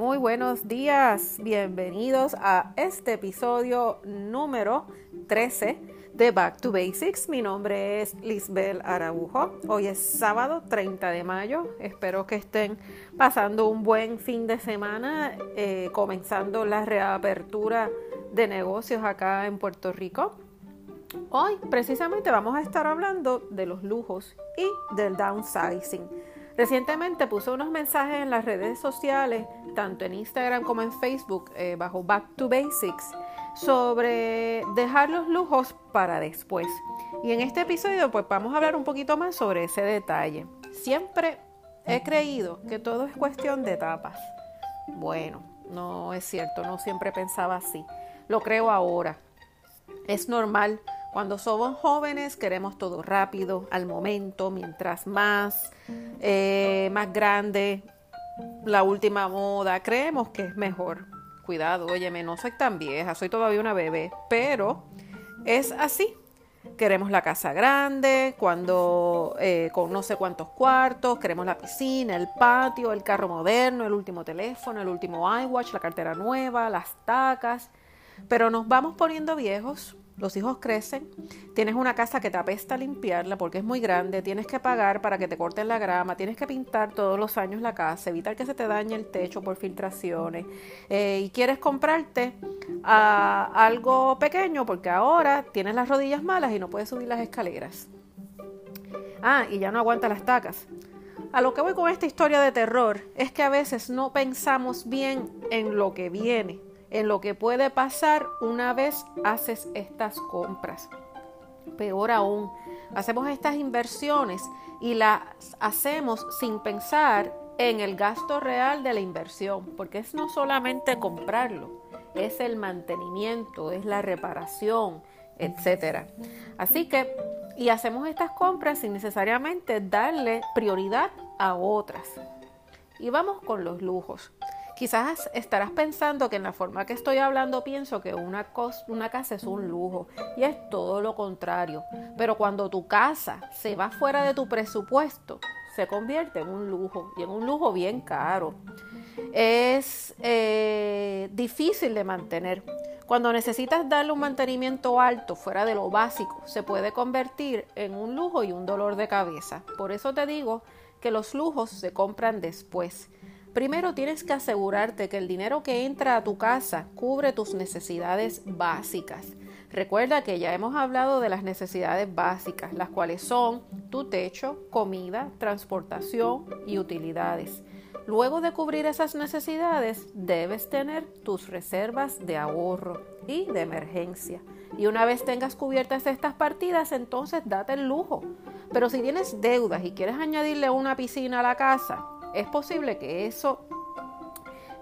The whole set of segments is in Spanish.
Muy buenos días, bienvenidos a este episodio número 13 de Back to Basics. Mi nombre es Lisbel Araujo. Hoy es sábado 30 de mayo. Espero que estén pasando un buen fin de semana, eh, comenzando la reapertura de negocios acá en Puerto Rico. Hoy precisamente vamos a estar hablando de los lujos y del downsizing. Recientemente puse unos mensajes en las redes sociales, tanto en Instagram como en Facebook, eh, bajo Back to Basics, sobre dejar los lujos para después. Y en este episodio pues vamos a hablar un poquito más sobre ese detalle. Siempre he creído que todo es cuestión de etapas. Bueno, no es cierto, no siempre pensaba así. Lo creo ahora. Es normal cuando somos jóvenes queremos todo rápido, al momento, mientras más, eh, más grande, la última moda, creemos que es mejor. Cuidado, óyeme, no soy tan vieja, soy todavía una bebé, pero es así. Queremos la casa grande, cuando eh, con no sé cuántos cuartos, queremos la piscina, el patio, el carro moderno, el último teléfono, el último iWatch, la cartera nueva, las tacas. Pero nos vamos poniendo viejos los hijos crecen, tienes una casa que te apesta limpiarla porque es muy grande, tienes que pagar para que te corten la grama, tienes que pintar todos los años la casa, evitar que se te dañe el techo por filtraciones eh, y quieres comprarte ah, algo pequeño porque ahora tienes las rodillas malas y no puedes subir las escaleras. Ah, y ya no aguanta las tacas. A lo que voy con esta historia de terror es que a veces no pensamos bien en lo que viene en lo que puede pasar una vez haces estas compras. Peor aún, hacemos estas inversiones y las hacemos sin pensar en el gasto real de la inversión, porque es no solamente comprarlo, es el mantenimiento, es la reparación, etcétera. Así que, y hacemos estas compras sin necesariamente darle prioridad a otras. Y vamos con los lujos. Quizás estarás pensando que en la forma que estoy hablando pienso que una, casa es un lujo y es todo lo contrario. Pero cuando tu casa se va fuera de tu presupuesto, se convierte en un lujo y en un lujo bien caro. Es eh, difícil de mantener. Cuando necesitas darle un mantenimiento alto fuera de lo básico, se puede convertir en un lujo y un dolor de cabeza. Por eso te digo que los lujos se compran después. Primero tienes que asegurarte que el dinero que entra a tu casa cubre tus necesidades básicas. Recuerda que ya hemos hablado de las necesidades básicas, las cuales son tu techo, comida, transportación y utilidades. Luego de cubrir esas necesidades, debes tener tus reservas de ahorro y de emergencia. Y una vez tengas cubiertas estas partidas, entonces date el lujo. Pero si tienes deudas y quieres añadirle una piscina a la casa, es posible que eso,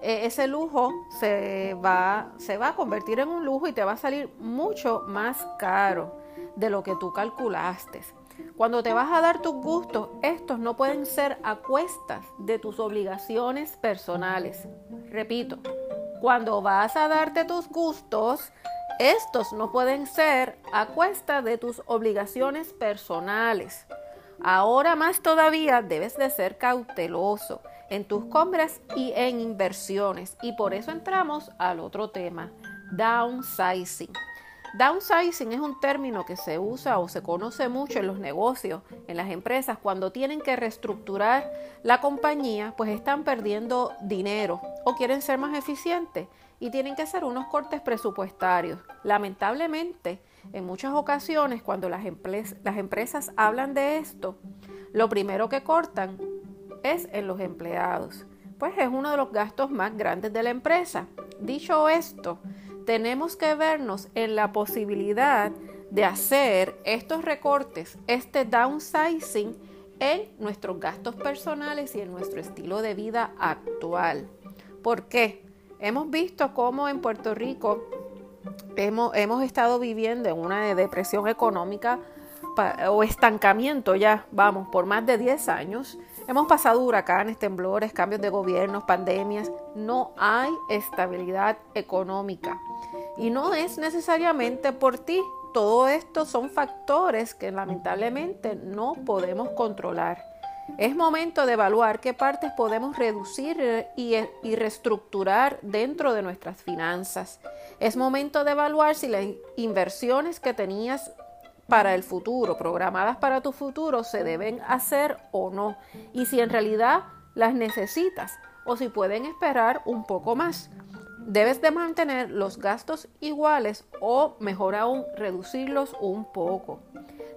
e, ese lujo se va, se va a convertir en un lujo y te va a salir mucho más caro de lo que tú calculaste. Cuando te vas a dar tus gustos, estos no pueden ser a cuestas de tus obligaciones personales. Repito, cuando vas a darte tus gustos, estos no pueden ser a cuesta de tus obligaciones personales. Ahora más todavía debes de ser cauteloso en tus compras y en inversiones. Y por eso entramos al otro tema, downsizing. Downsizing es un término que se usa o se conoce mucho en los negocios, en las empresas, cuando tienen que reestructurar la compañía, pues están perdiendo dinero o quieren ser más eficientes y tienen que hacer unos cortes presupuestarios. Lamentablemente, en muchas ocasiones, cuando las, empresas hablan de esto, lo primero que cortan es en los empleados, pues es uno de los gastos más grandes de la empresa. Dicho esto, tenemos que vernos en la posibilidad de hacer estos recortes, este downsizing en nuestros gastos personales y en nuestro estilo de vida actual. ¿Por qué? Hemos visto cómo en Puerto Rico hemos, hemos estado viviendo en una depresión económica o estancamiento ya, vamos, por más de 10 años. Hemos pasado huracanes, temblores, cambios de gobiernos, pandemias. No hay estabilidad económica. Y no es necesariamente por ti. Todo esto son factores que lamentablemente no podemos controlar. Es momento de evaluar qué partes podemos reducir y, y, reestructurar dentro de nuestras finanzas. Es momento de evaluar si las inversiones que tenías para el futuro, programadas para tu futuro, se deben hacer o no. Y si en realidad las necesitas o si pueden esperar un poco más. Debes de mantener los gastos iguales o mejor aún reducirlos un poco.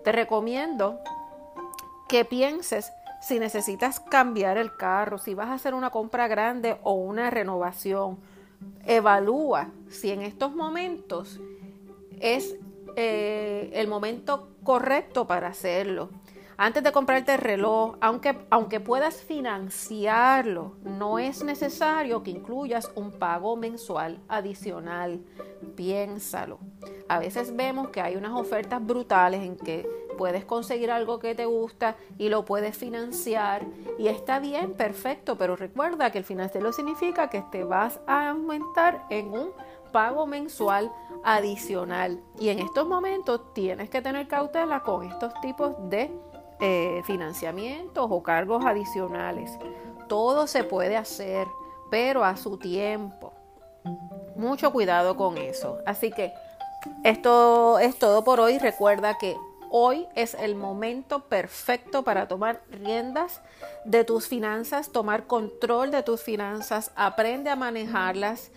Te recomiendo que pienses si necesitas cambiar el carro, si vas a hacer una compra grande o una renovación. Evalúa si en estos momentos es eh, el momento correcto para hacerlo. Antes de comprarte el reloj, aunque, aunque puedas financiarlo, no es necesario que incluyas un pago mensual adicional. Piénsalo. A veces vemos que hay unas ofertas brutales en que puedes conseguir algo que te gusta y lo puedes financiar y está bien, perfecto, pero recuerda que el financiero significa que te vas a aumentar en un pago mensual adicional. Y en estos momentos tienes que tener cautela con estos tipos de eh, financiamientos o cargos adicionales. Todo se puede hacer, pero a su tiempo. Mucho cuidado con eso. Así que esto es todo por hoy. Recuerda que hoy es el momento perfecto para tomar riendas de tus finanzas, tomar control de tus finanzas, aprende a manejarlas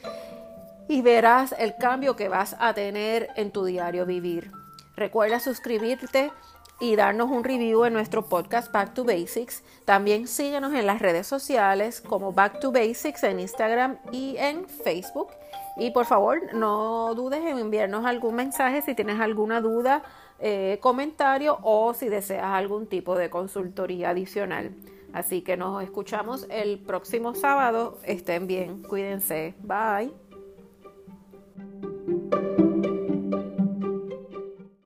y verás el cambio que vas a tener en tu diario vivir. Recuerda suscribirte y darnos un review en nuestro podcast Back to Basics. También síguenos en las redes sociales como Back to Basics en Instagram y en Facebook. Y por favor, no dudes en enviarnos algún mensaje si tienes alguna duda, eh, comentario o si deseas algún tipo de consultoría adicional. Así que nos escuchamos el próximo sábado. Estén bien, cuídense. Bye.